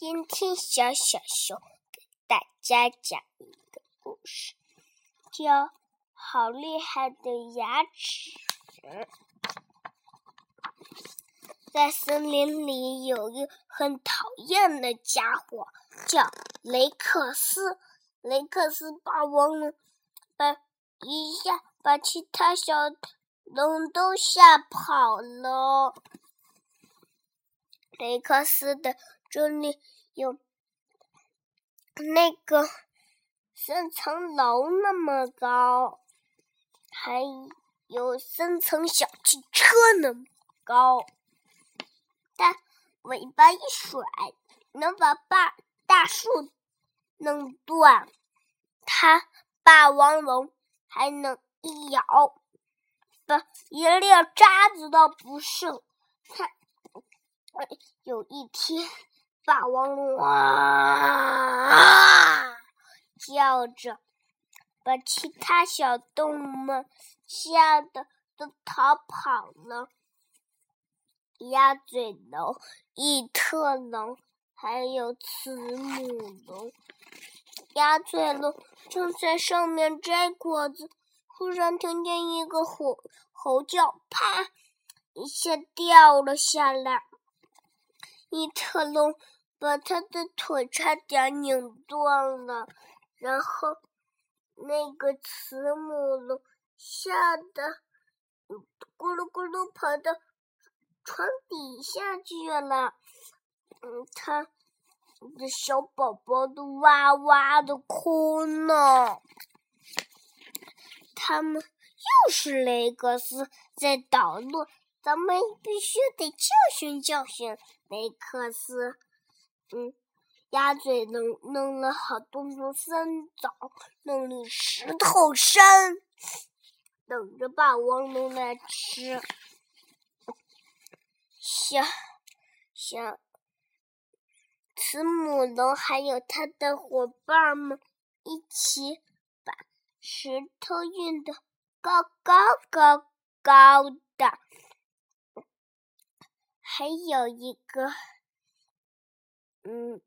今天小小熊给大家讲一个故事，叫《好厉害的牙齿》。在森林里有一个很讨厌的家伙，叫雷克斯。雷克斯霸王龙把一下把其他小龙都吓跑了。雷克斯的这里有那个三层楼那么高，还有三层小汽车那么高。但尾巴一甩，能把大大树弄断。它霸王龙还能一咬，把一粒渣子都不剩。它。有一天，霸王龙啊叫着，把其他小动物们吓得都逃跑了。鸭嘴龙、异特龙还有慈母龙，鸭嘴龙正在上面摘果子，忽然听见一个吼吼叫，啪，一下掉了下来。异特龙把他的腿差点拧断了，然后那个慈母龙吓得咕噜咕噜跑到床底下去了。嗯，他的小宝宝都哇哇的哭呢。他们又是雷克斯在捣乱，咱们必须得教训教训。雷克斯，嗯，鸭嘴龙弄了好多个三枣，弄了石头山，等着霸王龙来吃。小小慈母龙还有他的伙伴们一起把石头运得高高高高的。还有一个，嗯，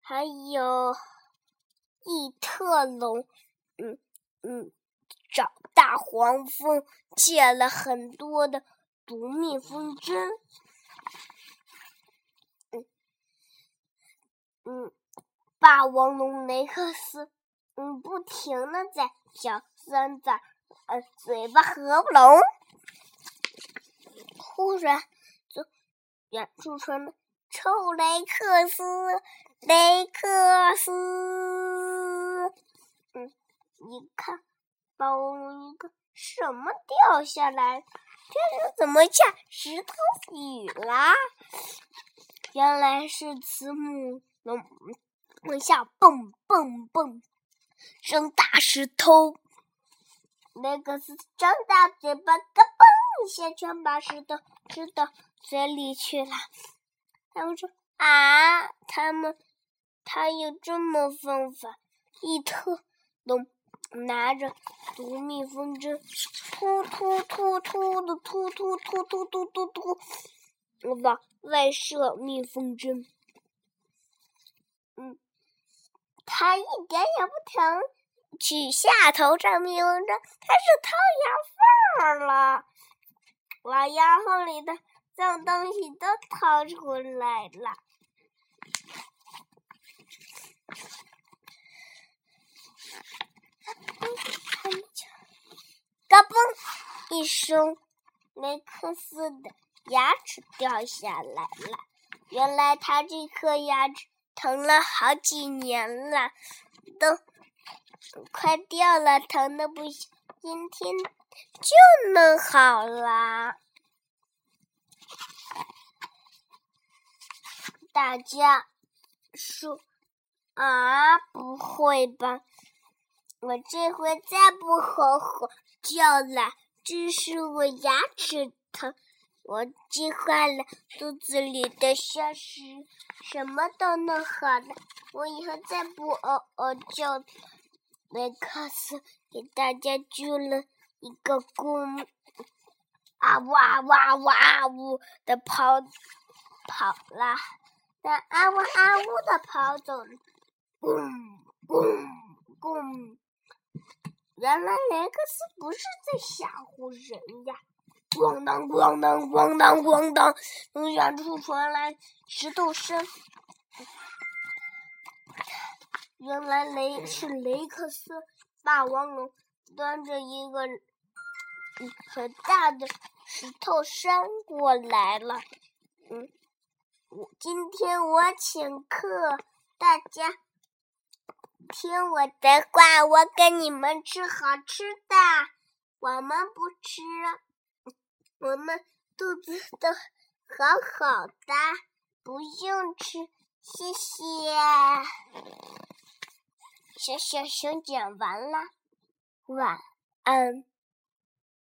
还有异特龙，嗯嗯，找大黄蜂借了很多的毒蜜蜂针，嗯嗯，霸王龙雷克斯，嗯，不停的在叫三仔，呃，嘴巴合不拢。忽然，就远处传来“臭雷克斯，雷克斯”。嗯，你看，包一个什么掉下来？这是怎么下石头雨啦？原来是慈母龙往下蹦蹦蹦，扔大石头。雷克斯张大嘴巴，嘎嘣！一下全把石头吃到嘴里去了。他们说：“啊，他们他有这么方法？”一特龙拿着毒蜜蜂针，突突突突的突突突突突突突，往外射蜜蜂针。嗯，他一点也不疼，取下头上蜜蜂针，开始掏牙缝儿了。往牙缝里的脏东西都掏出来了，嘎嘣一声，雷克斯的牙齿掉下来了。原来他这颗牙齿疼了好几年了，都快掉了，疼的不行。今天。就能好了！大家说啊，不会吧？我这回再不吼吼叫了，这是我牙齿疼。我计划了，肚子里的消食，什么都弄好了。我以后再不嗷嗷叫。雷克斯给大家鞠了。一个躬啊哇哇哇呜的跑跑了，啊呜啊呜的跑走了，咣咣咣！原来雷克斯不是在吓唬人呀！咣当咣当咣当咣当，从远处传来石头声。原来雷是雷克斯霸王龙端着一个很大的石头山过来了。嗯，今天我请客，大家听我的话，我给你们吃好吃的。我们不吃，我们肚子都好好的，不用吃。谢谢。小小熊讲完了，晚安。